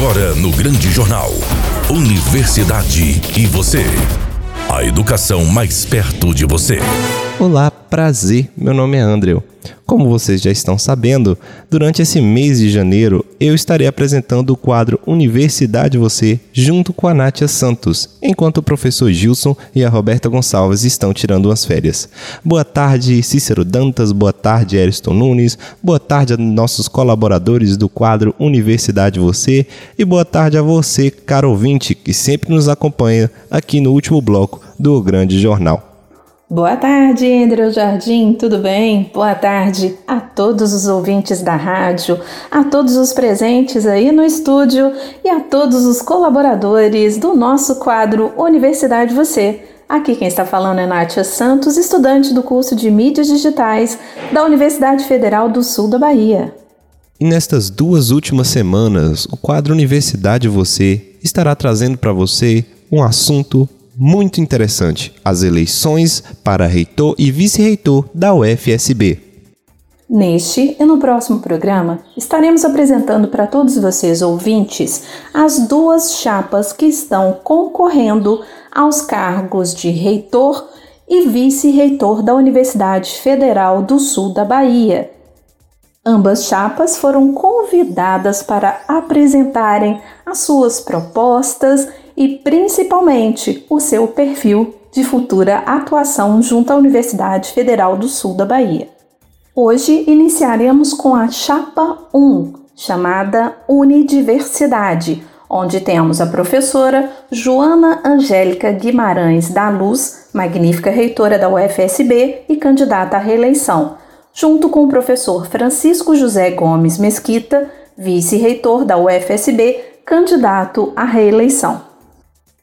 Agora no Grande Jornal. Universidade e você. A educação mais perto de você. Olá, prazer. Meu nome é Andrew. Como vocês já estão sabendo, durante esse mês de janeiro eu estarei apresentando o quadro Universidade Você junto com a Nátia Santos, enquanto o professor Gilson e a Roberta Gonçalves estão tirando umas férias. Boa tarde, Cícero Dantas, boa tarde, Eriston Nunes, boa tarde a nossos colaboradores do quadro Universidade Você e boa tarde a você, caro ouvinte, que sempre nos acompanha aqui no último bloco do Grande Jornal. Boa tarde, André Jardim, tudo bem? Boa tarde a todos os ouvintes da rádio, a todos os presentes aí no estúdio e a todos os colaboradores do nosso quadro Universidade Você. Aqui quem está falando é Nátia Santos, estudante do curso de Mídias Digitais da Universidade Federal do Sul da Bahia. E nestas duas últimas semanas, o quadro Universidade Você estará trazendo para você um assunto muito interessante: as eleições para reitor e vice-reitor da UFSB. Neste e no próximo programa, estaremos apresentando para todos vocês ouvintes as duas chapas que estão concorrendo aos cargos de reitor e vice-reitor da Universidade Federal do Sul da Bahia. Ambas chapas foram convidadas para apresentarem as suas propostas e principalmente o seu perfil de futura atuação junto à Universidade Federal do Sul da Bahia. Hoje iniciaremos com a chapa 1, chamada Unidiversidade, onde temos a professora Joana Angélica Guimarães da Luz, magnífica reitora da UFSB e candidata à reeleição, junto com o professor Francisco José Gomes Mesquita, vice-reitor da UFSB, candidato à reeleição.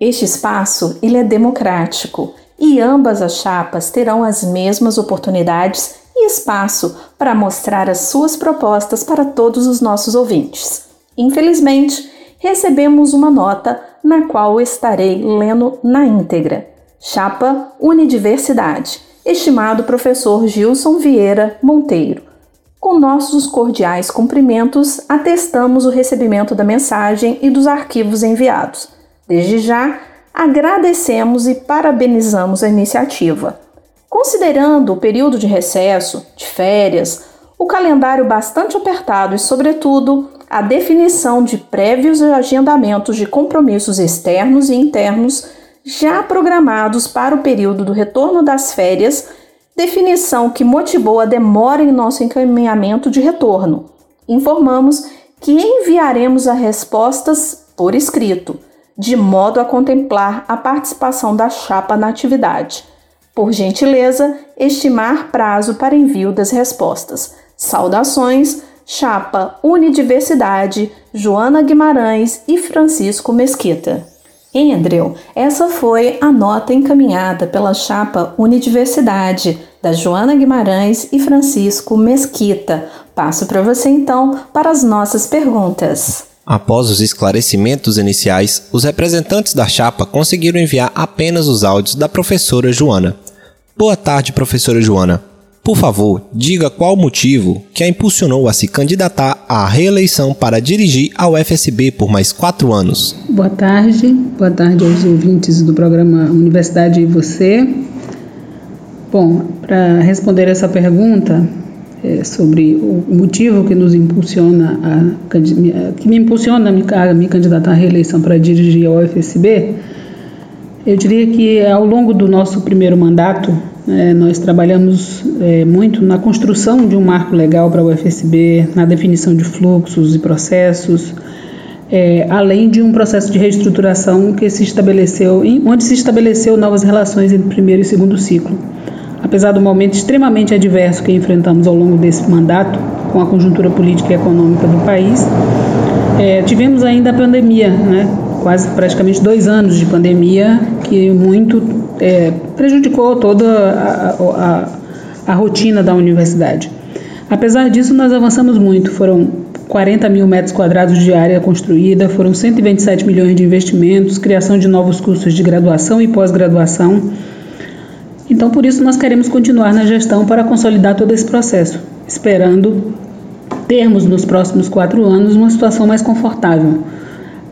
Este espaço ele é democrático e ambas as chapas terão as mesmas oportunidades e espaço para mostrar as suas propostas para todos os nossos ouvintes. Infelizmente, recebemos uma nota na qual estarei lendo na íntegra. Chapa Unidiversidade, estimado professor Gilson Vieira Monteiro. Com nossos cordiais cumprimentos, atestamos o recebimento da mensagem e dos arquivos enviados. Desde já, agradecemos e parabenizamos a iniciativa. Considerando o período de recesso, de férias, o calendário bastante apertado e, sobretudo, a definição de prévios agendamentos de compromissos externos e internos já programados para o período do retorno das férias, definição que motivou a demora em nosso encaminhamento de retorno. Informamos que enviaremos as respostas por escrito de modo a contemplar a participação da chapa na atividade. Por gentileza, estimar prazo para envio das respostas. Saudações, chapa Unidiversidade, Joana Guimarães e Francisco Mesquita. Andrew, essa foi a nota encaminhada pela chapa Unidiversidade da Joana Guimarães e Francisco Mesquita. Passo para você então para as nossas perguntas. Após os esclarecimentos iniciais, os representantes da chapa conseguiram enviar apenas os áudios da professora Joana. Boa tarde, professora Joana. Por favor, diga qual o motivo que a impulsionou a se candidatar à reeleição para dirigir a UFSB por mais quatro anos. Boa tarde, boa tarde aos ouvintes do programa Universidade e Você. Bom, para responder essa pergunta, é, sobre o motivo que nos impulsiona a, que me impulsiona a me, candidatar à reeleição para dirigir a UFSB, eu diria que ao longo do nosso primeiro mandato é, nós trabalhamos é, muito na construção de um marco legal para a UFSB, na definição de fluxos e processos, é, além de um processo de reestruturação que se estabeleceu, onde se estabeleceu novas relações entre primeiro e segundo ciclo. Apesar do momento extremamente adverso que enfrentamos ao longo desse mandato, com a conjuntura política e econômica do país, é, tivemos ainda a pandemia, né? quase praticamente dois anos de pandemia, que muito é, prejudicou toda a, a, a rotina da universidade. Apesar disso, nós avançamos muito. Foram 40 mil metros quadrados de área construída, foram 127 milhões de investimentos, criação de novos cursos de graduação e pós-graduação então, por isso, nós queremos continuar na gestão para consolidar todo esse processo, esperando termos nos próximos quatro anos uma situação mais confortável.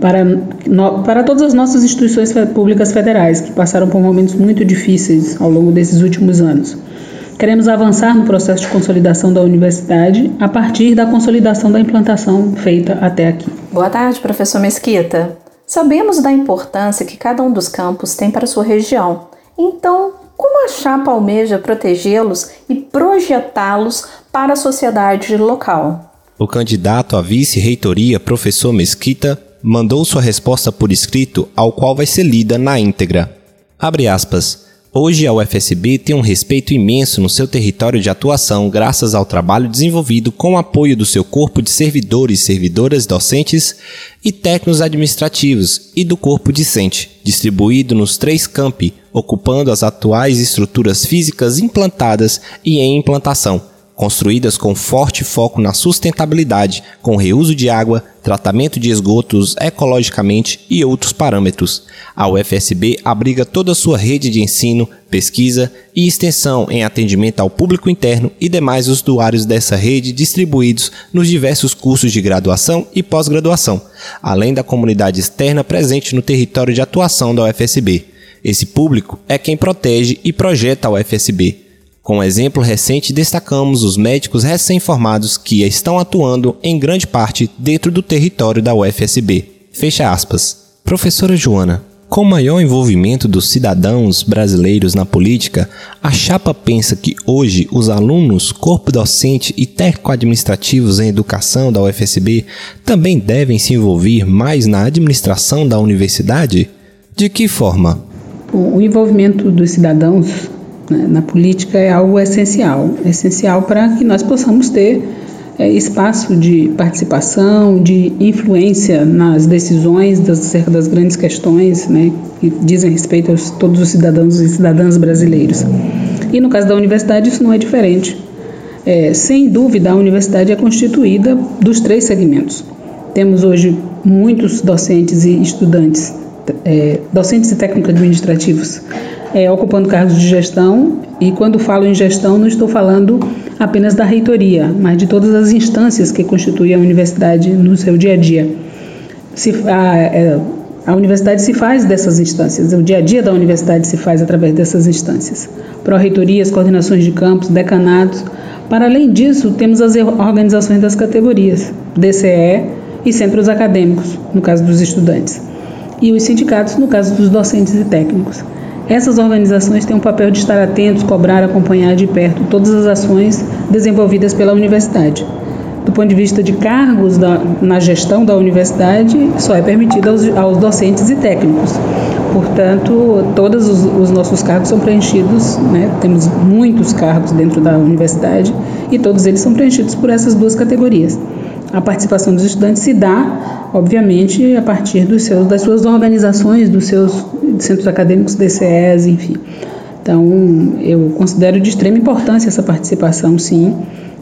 para, no, para todas as nossas instituições públicas federais, que passaram por momentos muito difíceis ao longo desses últimos anos. Queremos avançar no processo de consolidação da universidade a partir da consolidação da implantação feita até aqui. Boa tarde, professor Mesquita. Sabemos da importância que cada um dos campos tem para sua região. Então, como a chapa almeja protegê-los e projetá-los para a sociedade local? O candidato à vice-reitoria, professor Mesquita, mandou sua resposta por escrito, ao qual vai ser lida na íntegra. Abre aspas. Hoje a UFSB tem um respeito imenso no seu território de atuação graças ao trabalho desenvolvido com o apoio do seu corpo de servidores, servidoras docentes e técnicos administrativos e do corpo discente, distribuído nos três campi, ocupando as atuais estruturas físicas implantadas e em implantação, construídas com forte foco na sustentabilidade, com reuso de água, tratamento de esgotos ecologicamente e outros parâmetros. A UFSB abriga toda a sua rede de ensino, pesquisa e extensão em atendimento ao público interno e demais usuários dessa rede distribuídos nos diversos cursos de graduação e pós-graduação, além da comunidade externa presente no território de atuação da UFSB. Esse público é quem protege e projeta a UFSB com um exemplo recente, destacamos os médicos recém-formados que estão atuando em grande parte dentro do território da UFSB. Fecha aspas. Professora Joana, com o maior envolvimento dos cidadãos brasileiros na política, a chapa pensa que hoje os alunos, corpo docente e técnico-administrativos em educação da UFSB também devem se envolver mais na administração da universidade? De que forma? O envolvimento dos cidadãos né, na política é algo essencial, essencial para que nós possamos ter é, espaço de participação, de influência nas decisões das, acerca das grandes questões né, que dizem respeito a todos os cidadãos e cidadãs brasileiros. E no caso da universidade isso não é diferente. É, sem dúvida, a universidade é constituída dos três segmentos. Temos hoje muitos docentes e estudantes, é, docentes e técnicos administrativos é, ocupando cargos de gestão, e quando falo em gestão, não estou falando apenas da reitoria, mas de todas as instâncias que constituem a universidade no seu dia a dia. Se, a, é, a universidade se faz dessas instâncias, o dia a dia da universidade se faz através dessas instâncias. Pró-reitorias, coordenações de campos, decanados. Para além disso, temos as organizações das categorias, DCE e centros acadêmicos, no caso dos estudantes, e os sindicatos, no caso dos docentes e técnicos. Essas organizações têm o papel de estar atentos, cobrar, acompanhar de perto todas as ações desenvolvidas pela universidade. Do ponto de vista de cargos da, na gestão da universidade, só é permitido aos, aos docentes e técnicos. Portanto, todos os, os nossos cargos são preenchidos, né? temos muitos cargos dentro da universidade e todos eles são preenchidos por essas duas categorias. A participação dos estudantes se dá, obviamente, a partir dos seus, das suas organizações, dos seus centros acadêmicos, DCEs, enfim. Então, eu considero de extrema importância essa participação, sim,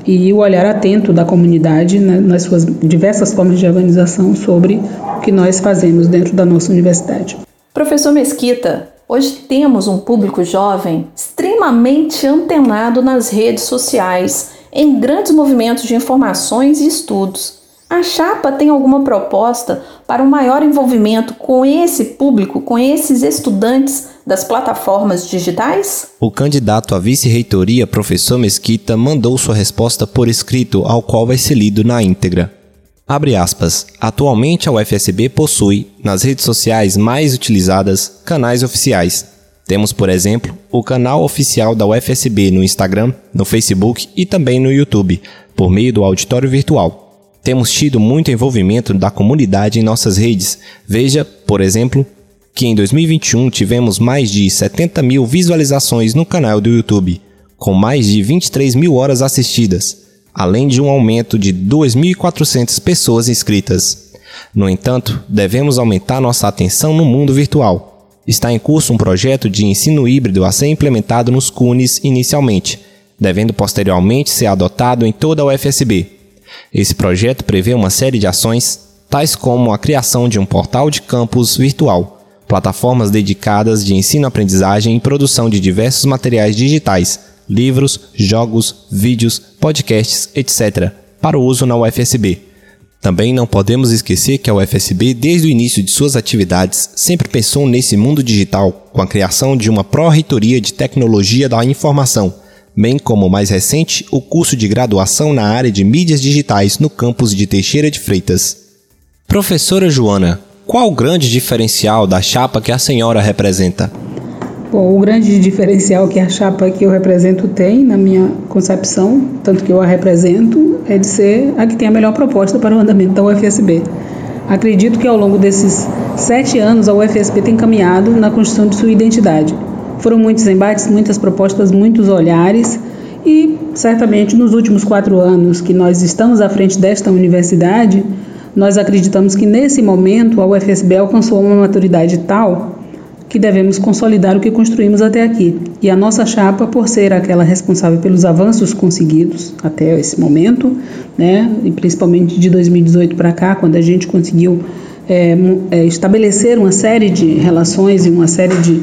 e o olhar atento da comunidade né, nas suas diversas formas de organização sobre o que nós fazemos dentro da nossa universidade. Professor Mesquita, hoje temos um público jovem extremamente antenado nas redes sociais em grandes movimentos de informações e estudos. A chapa tem alguma proposta para um maior envolvimento com esse público, com esses estudantes das plataformas digitais? O candidato à vice-reitoria, professor Mesquita, mandou sua resposta por escrito, ao qual vai ser lido na íntegra. Abre aspas. Atualmente a UFSB possui, nas redes sociais mais utilizadas, canais oficiais, temos, por exemplo, o canal oficial da UFSB no Instagram, no Facebook e também no YouTube, por meio do auditório virtual. Temos tido muito envolvimento da comunidade em nossas redes. Veja, por exemplo, que em 2021 tivemos mais de 70 mil visualizações no canal do YouTube, com mais de 23 mil horas assistidas, além de um aumento de 2.400 pessoas inscritas. No entanto, devemos aumentar nossa atenção no mundo virtual está em curso um projeto de ensino híbrido a ser implementado nos CUNES inicialmente, devendo posteriormente ser adotado em toda a UFSB. Esse projeto prevê uma série de ações, tais como a criação de um portal de campus virtual, plataformas dedicadas de ensino-aprendizagem e produção de diversos materiais digitais, livros, jogos, vídeos, podcasts, etc., para o uso na UFSB Também não podemos esquecer que a UFSB, desde o início de suas atividades, sempre pensou nesse mundo digital, com a criação de uma pró-reitoria de tecnologia da informação, bem como mais recente o curso de graduação na área de mídias digitais no campus de Teixeira de Freitas. Professora Joana, qual o grande diferencial da chapa que a senhora representa? Bom, o grande diferencial que a chapa que eu represento tem, na minha concepção, tanto que eu a represento, é de ser a que tem a melhor proposta para o andamento da UFSB. Acredito que ao longo desses sete anos a UFSB tem caminhado na construção de sua identidade. Foram muitos embates, muitas propostas, muitos olhares e certamente nos últimos quatro anos que nós estamos à frente desta universidade, nós acreditamos que nesse momento a UFSB alcançou uma maturidade tal que devemos consolidar o que construímos até aqui. E a nossa chapa, por ser aquela responsável pelos avanços conseguidos até esse momento, né, e principalmente de 2018 para cá, quando a gente conseguiu é, é, estabelecer uma série de relações e uma série de,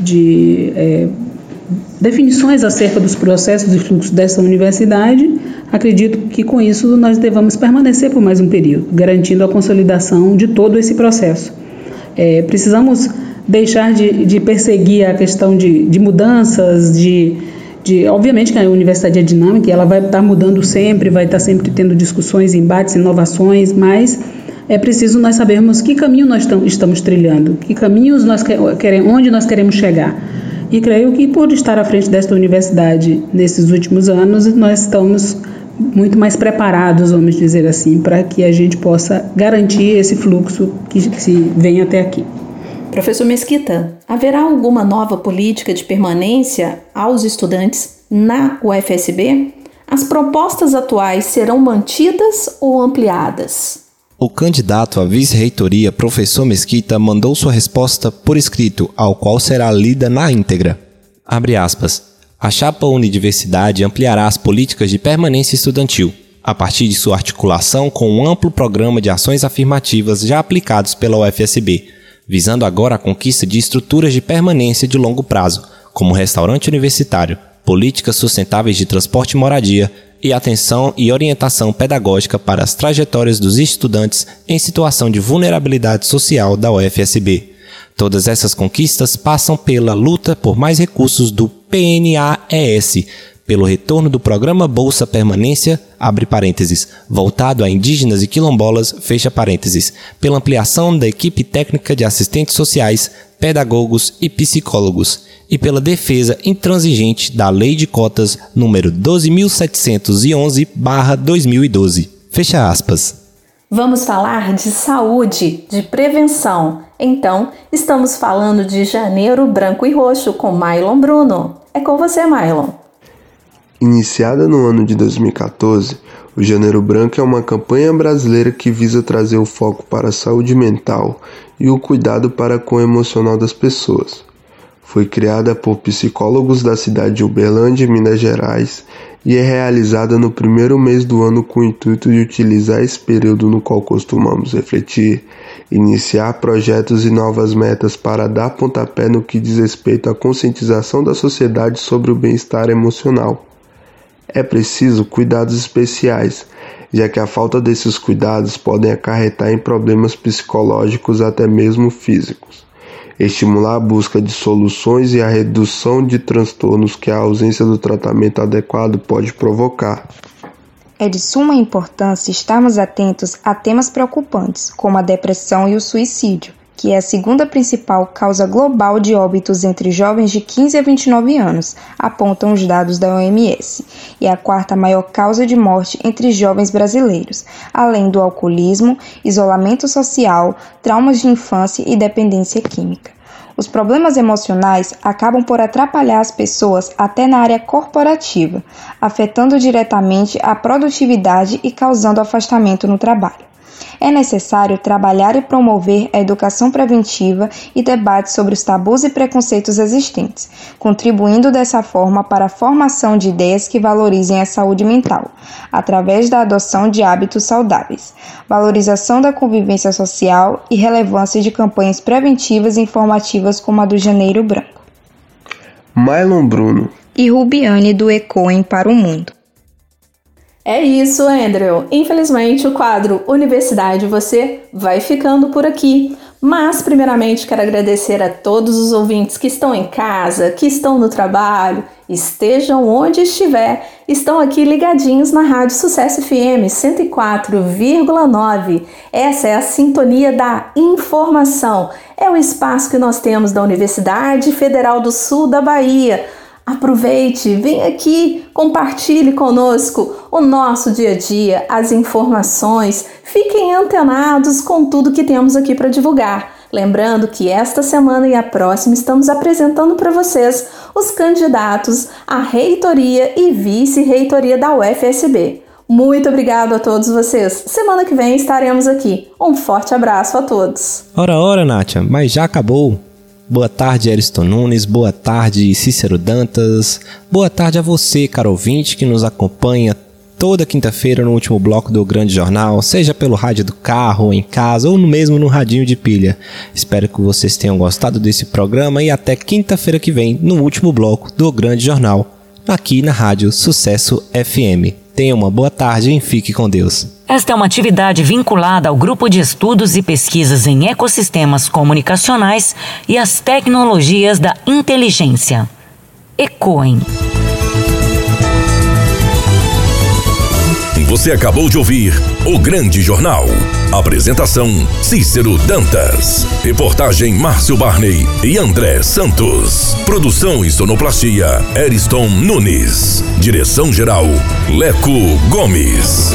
de é, definições acerca dos processos e fluxos dessa universidade, acredito que com isso nós devamos permanecer por mais um período, garantindo a consolidação de todo esse processo. É, precisamos deixar de, de perseguir a questão de, de mudanças, de, de, obviamente que a universidade é dinâmica, ela vai estar mudando sempre, vai estar sempre tendo discussões, embates, inovações, mas é preciso nós sabermos que caminho nós estamos trilhando, que caminhos nós queremos, onde nós queremos chegar. E creio que por estar à frente desta universidade nesses últimos anos, nós estamos muito mais preparados, vamos dizer assim, para que a gente possa garantir esse fluxo que se vem até aqui. Professor Mesquita, haverá alguma nova política de permanência aos estudantes na UFSB? As propostas atuais serão mantidas ou ampliadas? O candidato à vice-reitoria, professor Mesquita, mandou sua resposta por escrito, ao qual será lida na íntegra. Abre aspas. A chapa Unidiversidade ampliará as políticas de permanência estudantil, a partir de sua articulação com um amplo programa de ações afirmativas já aplicados pela UFSB, visando agora a conquista de estruturas de permanência de longo prazo, como restaurante universitário, políticas sustentáveis de transporte e moradia e atenção e orientação pedagógica para as trajetórias dos estudantes em situação de vulnerabilidade social da UFSB. Todas essas conquistas passam pela luta por mais recursos do PNAES, pelo retorno do programa Bolsa Permanência, abre parênteses, voltado a indígenas e quilombolas, fecha parênteses, pela ampliação da equipe técnica de assistentes sociais, pedagogos e psicólogos, e pela defesa intransigente da Lei de Cotas número 12.711/2012. Fecha aspas. Vamos falar de saúde, de prevenção. Então, estamos falando de Janeiro Branco e Roxo com Mylon Bruno. É com você, Mylon. Iniciada no ano de 2014, o Janeiro Branco é uma campanha brasileira que visa trazer o foco para a saúde mental e o cuidado para com o emocional das pessoas. Foi criada por psicólogos da cidade de Uberlândia, Minas Gerais, e é realizada no primeiro mês do ano com o intuito de utilizar esse período no qual costumamos refletir, iniciar projetos e novas metas para dar pontapé no que diz respeito à conscientização da sociedade sobre o bem-estar emocional. É preciso cuidados especiais, já que a falta desses cuidados podem acarretar em problemas psicológicos até mesmo físicos. Estimular a busca de soluções e a redução de transtornos que a ausência do tratamento adequado pode provocar. É de suma importância estarmos atentos a temas preocupantes, como a depressão e o suicídio que é a segunda principal causa global de óbitos entre jovens de 15 a 29 anos, apontam os dados da OMS, e a quarta maior causa de morte entre jovens brasileiros, além do alcoolismo, isolamento social, traumas de infância e dependência química. Os problemas emocionais acabam por atrapalhar as pessoas até na área corporativa, afetando diretamente a produtividade e causando afastamento no trabalho é necessário trabalhar e promover a educação preventiva e debates sobre os tabus e preconceitos existentes, contribuindo dessa forma para a formação de ideias que valorizem a saúde mental, através da adoção de hábitos saudáveis, valorização da convivência social e relevância de campanhas preventivas e informativas como a do Janeiro Branco. Mylon Bruno e Rubiane do Ecoem para o Mundo. É isso, Andrew. Infelizmente, o quadro Universidade Você vai ficando por aqui. Mas, primeiramente, quero agradecer a todos os ouvintes que estão em casa, que estão no trabalho, estejam onde estiver, estão aqui ligadinhos na Rádio Sucesso FM 104,9. Essa é a sintonia da informação. É o espaço que nós temos da Universidade Federal do Sul da Bahia Aproveite, vem aqui, compartilhe conosco o nosso dia a dia, as informações. Fiquem antenados com tudo que temos aqui para divulgar. Lembrando que esta semana e a próxima estamos apresentando para vocês os candidatos à reitoria e vice-reitoria da UFSB. Muito obrigado a todos vocês. Semana que vem estaremos aqui. Um forte abraço a todos. Ora, ora, Nátia, mas já acabou. Boa tarde, Ariston Nunes. Boa tarde, Cícero Dantas. Boa tarde a você, caro ouvinte, que nos acompanha toda quinta-feira no último bloco do Grande Jornal, seja pelo rádio do carro, em casa ou mesmo no radinho de pilha. Espero que vocês tenham gostado desse programa e até quinta-feira que vem no último bloco do Grande Jornal, aqui na Rádio Sucesso FM. Tenha uma boa tarde e fique com Deus. Esta é uma atividade vinculada ao Grupo de Estudos e Pesquisas em Ecossistemas Comunicacionais e as Tecnologias da Inteligência. ECOEM. Você acabou de ouvir O Grande Jornal. Apresentação: Cícero Dantas. Reportagem: Márcio Barney e André Santos. Produção e sonoplastia: Eriston Nunes. Direção-geral: Leco Gomes.